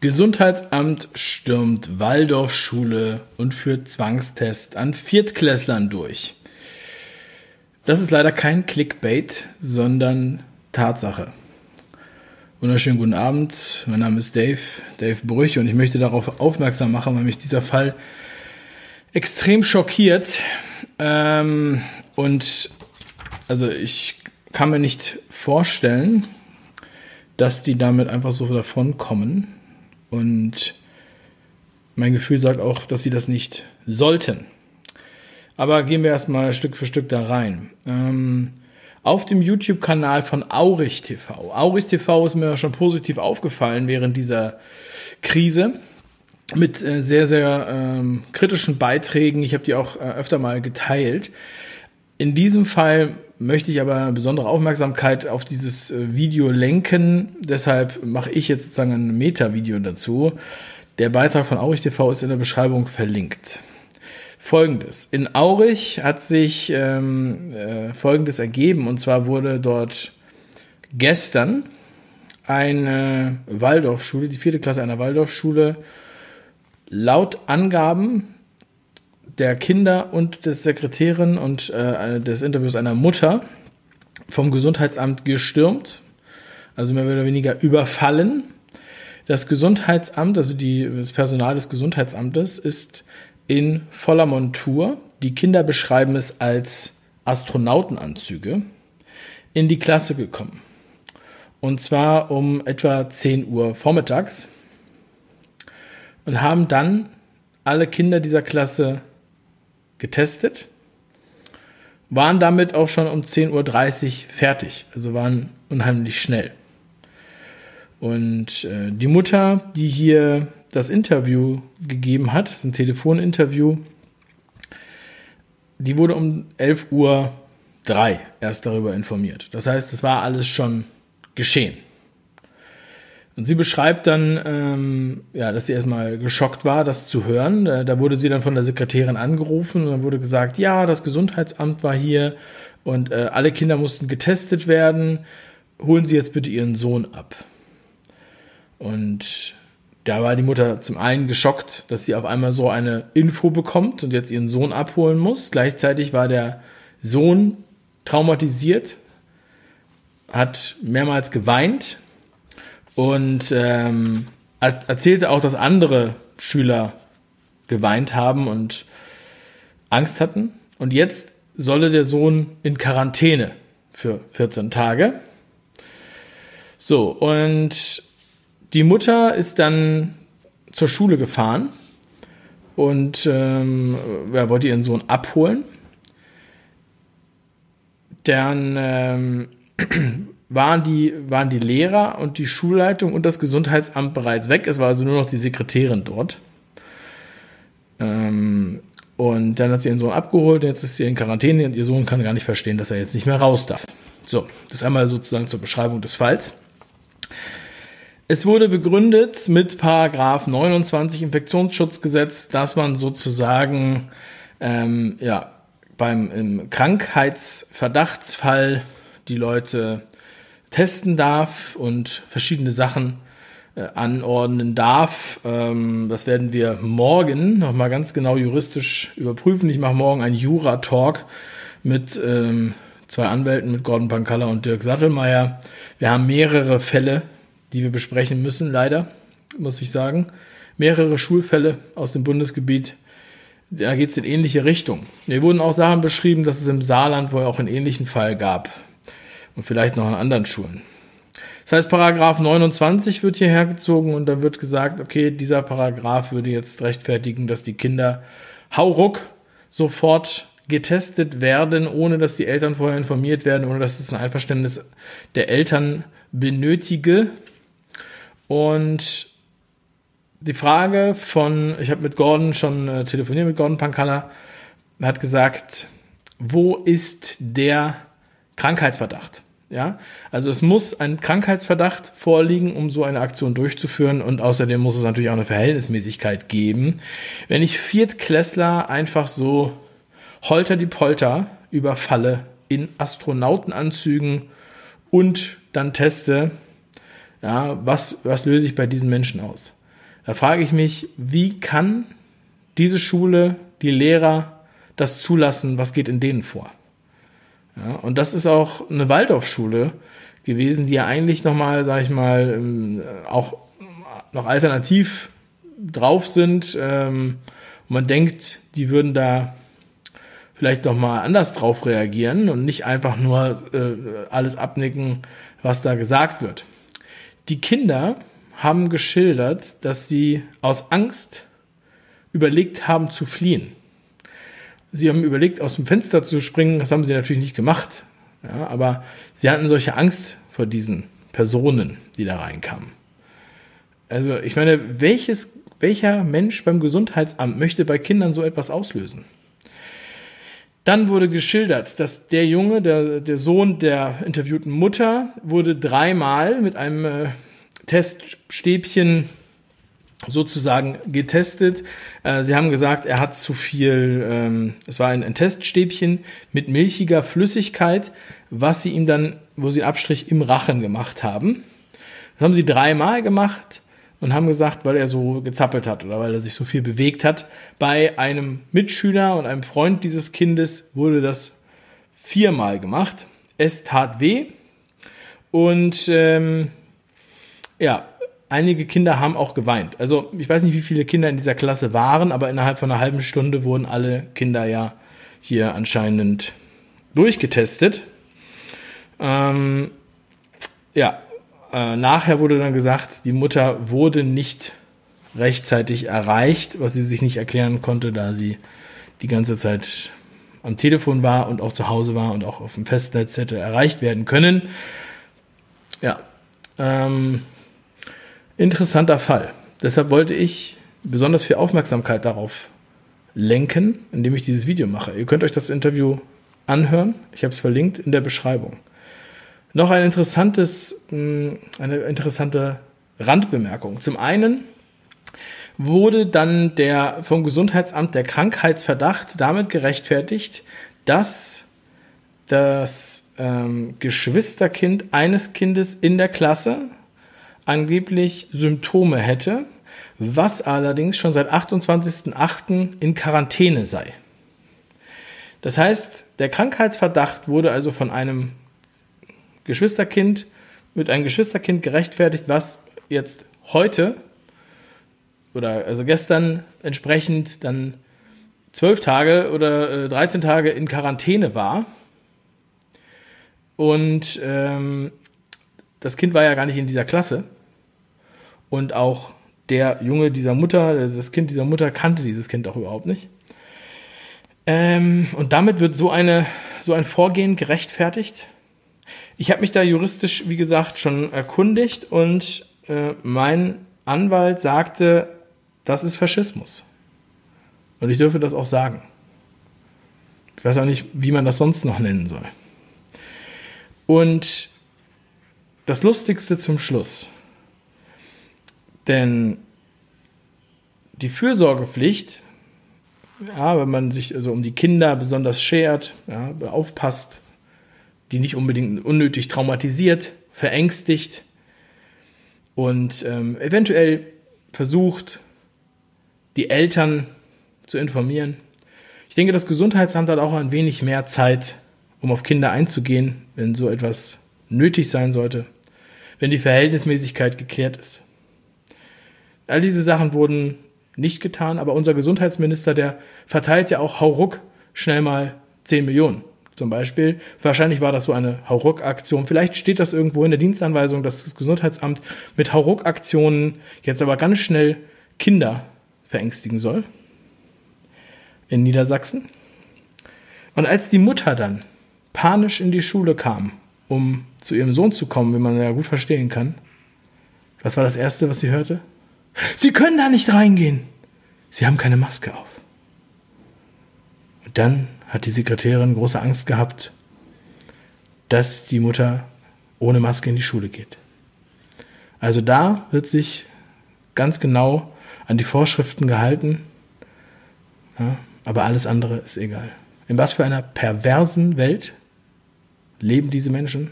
Gesundheitsamt stürmt Waldorfschule und führt Zwangstest an Viertklässlern durch. Das ist leider kein Clickbait, sondern Tatsache. Wunderschönen guten Abend, mein Name ist Dave, Dave Brüch und ich möchte darauf aufmerksam machen, weil mich dieser Fall extrem schockiert. Ähm, und also ich kann mir nicht vorstellen, dass die damit einfach so davon kommen. Und mein Gefühl sagt auch, dass sie das nicht sollten. Aber gehen wir erstmal Stück für Stück da rein. Ähm, auf dem YouTube-Kanal von Aurich TV. Aurich TV ist mir schon positiv aufgefallen während dieser Krise mit äh, sehr, sehr ähm, kritischen Beiträgen. Ich habe die auch äh, öfter mal geteilt. In diesem Fall möchte ich aber besondere Aufmerksamkeit auf dieses äh, Video lenken. Deshalb mache ich jetzt sozusagen ein Meta-Video dazu. Der Beitrag von Aurich TV ist in der Beschreibung verlinkt. Folgendes. In Aurich hat sich ähm, äh, Folgendes ergeben. Und zwar wurde dort gestern eine Waldorfschule, die vierte Klasse einer Waldorfschule, laut Angaben der Kinder und des Sekretärin und äh, des Interviews einer Mutter vom Gesundheitsamt gestürmt, also mehr oder weniger überfallen. Das Gesundheitsamt, also die, das Personal des Gesundheitsamtes, ist in voller Montur. Die Kinder beschreiben es als Astronautenanzüge in die Klasse gekommen. Und zwar um etwa 10 Uhr vormittags und haben dann alle Kinder dieser Klasse getestet, waren damit auch schon um 10.30 Uhr fertig, also waren unheimlich schnell. Und äh, die Mutter, die hier das Interview gegeben hat, das ist ein Telefoninterview, die wurde um 11.03 Uhr erst darüber informiert. Das heißt, es war alles schon geschehen. Und sie beschreibt dann, ähm, ja, dass sie erstmal geschockt war, das zu hören. Da, da, wurde sie dann von der Sekretärin angerufen und dann wurde gesagt, ja, das Gesundheitsamt war hier und äh, alle Kinder mussten getestet werden. Holen Sie jetzt bitte Ihren Sohn ab. Und da war die Mutter zum einen geschockt, dass sie auf einmal so eine Info bekommt und jetzt ihren Sohn abholen muss. Gleichzeitig war der Sohn traumatisiert, hat mehrmals geweint und ähm, erzählte auch, dass andere Schüler geweint haben und Angst hatten. Und jetzt solle der Sohn in Quarantäne für 14 Tage. So, und die Mutter ist dann zur Schule gefahren und ähm, ja, wollte ihren Sohn abholen. Dann ähm, waren die, waren die Lehrer und die Schulleitung und das Gesundheitsamt bereits weg. Es war also nur noch die Sekretärin dort. Ähm, und dann hat sie ihren Sohn abgeholt, jetzt ist sie in Quarantäne und ihr Sohn kann gar nicht verstehen, dass er jetzt nicht mehr raus darf. So, das einmal sozusagen zur Beschreibung des Falls. Es wurde begründet mit Paragraph 29 Infektionsschutzgesetz, dass man sozusagen ähm, ja, beim Krankheitsverdachtsfall die Leute testen darf und verschiedene Sachen äh, anordnen darf. Ähm, das werden wir morgen nochmal ganz genau juristisch überprüfen. Ich mache morgen einen Jura-Talk mit ähm, zwei Anwälten, mit Gordon Pankalla und Dirk Sattelmeier. Wir haben mehrere Fälle, die wir besprechen müssen, leider, muss ich sagen. Mehrere Schulfälle aus dem Bundesgebiet. Da geht es in ähnliche Richtung. Hier wurden auch Sachen beschrieben, dass es im Saarland wohl auch einen ähnlichen Fall gab und vielleicht noch an anderen Schulen. Das heißt, Paragraph 29 wird hier hergezogen und da wird gesagt, okay, dieser Paragraph würde jetzt rechtfertigen, dass die Kinder hauruck sofort getestet werden, ohne dass die Eltern vorher informiert werden, ohne dass es ein Einverständnis der Eltern benötige. Und die Frage von, ich habe mit Gordon schon äh, telefoniert, mit Gordon Pankalla, hat gesagt, wo ist der Krankheitsverdacht? Ja, also es muss ein Krankheitsverdacht vorliegen, um so eine Aktion durchzuführen und außerdem muss es natürlich auch eine Verhältnismäßigkeit geben. Wenn ich Viertklässler einfach so holter die Polter überfalle in Astronautenanzügen und dann teste, ja, was, was löse ich bei diesen Menschen aus? Da frage ich mich, wie kann diese Schule, die Lehrer das zulassen, was geht in denen vor? Ja, und das ist auch eine Waldorfschule gewesen, die ja eigentlich nochmal, sag ich mal, ähm, auch noch alternativ drauf sind. Ähm, und man denkt, die würden da vielleicht noch mal anders drauf reagieren und nicht einfach nur äh, alles abnicken, was da gesagt wird. Die Kinder haben geschildert, dass sie aus Angst überlegt haben zu fliehen. Sie haben überlegt, aus dem Fenster zu springen. Das haben sie natürlich nicht gemacht. Ja, aber sie hatten solche Angst vor diesen Personen, die da reinkamen. Also ich meine, welches, welcher Mensch beim Gesundheitsamt möchte bei Kindern so etwas auslösen? Dann wurde geschildert, dass der Junge, der, der Sohn der interviewten Mutter, wurde dreimal mit einem äh, Teststäbchen sozusagen getestet. Äh, sie haben gesagt, er hat zu viel, ähm, es war ein, Teststäbchen mit milchiger Flüssigkeit, was sie ihm dann, wo sie Abstrich im Rachen gemacht haben. Das haben sie dreimal gemacht und haben gesagt, weil er so gezappelt hat oder weil er sich so viel bewegt hat. Bei einem Mitschüler und einem Freund dieses Kindes wurde das viermal gemacht. Es tat weh und ähm, ja, einige Kinder haben auch geweint. Also ich weiß nicht, wie viele Kinder in dieser Klasse waren, aber innerhalb von einer halben Stunde wurden alle Kinder ja hier anscheinend durchgetestet. Ähm, ja, äh, nachher wurde dann gesagt, die Mutter wurde nicht rechtzeitig erreicht, was sie sich nicht erklären konnte, da sie die ganze Zeit am Telefon war und auch zu Hause war und auch auf dem Festnetz hätte erreicht werden können. Ja, ähm, interessanter Fall. Deshalb wollte ich besonders viel Aufmerksamkeit darauf lenken, indem ich dieses Video mache. Ihr könnt euch das Interview anhören. Ich habe es verlinkt in der Beschreibung. Noch ein interessantes, hm, eine interessante Randbemerkung. Zum einen wurde dann der vom Gesundheitsamt der Krankheitsverdacht damit gerechtfertigt, dass das ähm, Geschwisterkind eines Kindes in der Klasse angeblich Symptome hätte, was allerdings schon seit 28.08. in Quarantäne sei. Das heißt, der Krankheitsverdacht wurde also von einem Geschwisterkind mit einem Geschwisterkind gerechtfertigt, was jetzt heute oder also gestern entsprechend dann zwölf Tage oder äh, 13 Tage in Quarantäne war. Und ähm, das Kind war ja gar nicht in dieser Klasse. Und auch der Junge dieser Mutter, das Kind dieser Mutter kannte dieses Kind auch überhaupt nicht. Ähm, und damit wird so, eine, so ein Vorgehen gerechtfertigt. Ich habe mich da juristisch, wie gesagt, schon erkundigt und äh, mein Anwalt sagte, das ist Faschismus. Und ich dürfe das auch sagen. Ich weiß auch nicht, wie man das sonst noch nennen soll. Und das Lustigste zum Schluss. Denn die Fürsorgepflicht, ja, wenn man sich also um die Kinder besonders schert, ja, aufpasst, die nicht unbedingt unnötig traumatisiert, verängstigt und ähm, eventuell versucht, die Eltern zu informieren. Ich denke, das Gesundheitsamt hat auch ein wenig mehr Zeit, um auf Kinder einzugehen, wenn so etwas nötig sein sollte, wenn die Verhältnismäßigkeit geklärt ist. All diese Sachen wurden nicht getan, aber unser Gesundheitsminister, der verteilt ja auch hauruck schnell mal 10 Millionen zum Beispiel. Wahrscheinlich war das so eine Hauruck-Aktion. Vielleicht steht das irgendwo in der Dienstanweisung, dass das Gesundheitsamt mit Hauruck-Aktionen jetzt aber ganz schnell Kinder verängstigen soll. In Niedersachsen. Und als die Mutter dann panisch in die Schule kam, um zu ihrem Sohn zu kommen, wie man ja gut verstehen kann, was war das Erste, was sie hörte? Sie können da nicht reingehen. Sie haben keine Maske auf. Und dann hat die Sekretärin große Angst gehabt, dass die Mutter ohne Maske in die Schule geht. Also da wird sich ganz genau an die Vorschriften gehalten, ja, aber alles andere ist egal. In was für einer perversen Welt leben diese Menschen?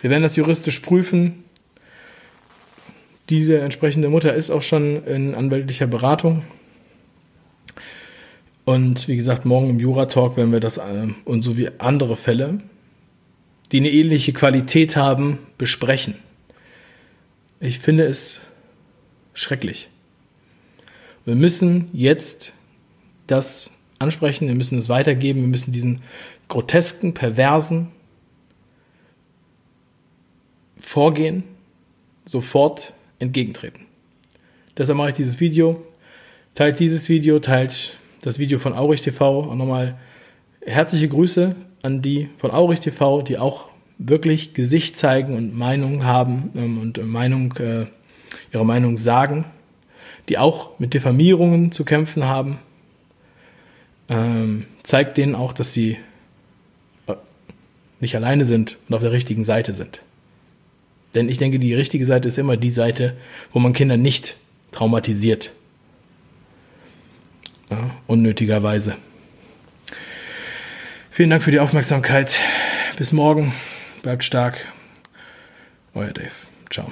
Wir werden das juristisch prüfen. Diese entsprechende Mutter ist auch schon in anwältlicher Beratung. Und wie gesagt, morgen im Jura-Talk werden wir das äh, und so wie andere Fälle, die eine ähnliche Qualität haben, besprechen. Ich finde es schrecklich. Wir müssen jetzt das ansprechen, wir müssen es weitergeben, wir müssen diesen grotesken, perversen Vorgehen sofort entgegentreten. Deshalb mache ich dieses Video. Teilt dieses Video, teilt das Video von Aurich TV. Auch nochmal herzliche Grüße an die von Aurich TV, die auch wirklich Gesicht zeigen und Meinung haben ähm, und Meinung, äh, ihre Meinung sagen, die auch mit Diffamierungen zu kämpfen haben. Ähm, zeigt denen auch, dass sie äh, nicht alleine sind und auf der richtigen Seite sind. Denn ich denke, die richtige Seite ist immer die Seite, wo man Kinder nicht traumatisiert. Ja, unnötigerweise. Vielen Dank für die Aufmerksamkeit. Bis morgen. Bleibt stark. Euer Dave. Ciao.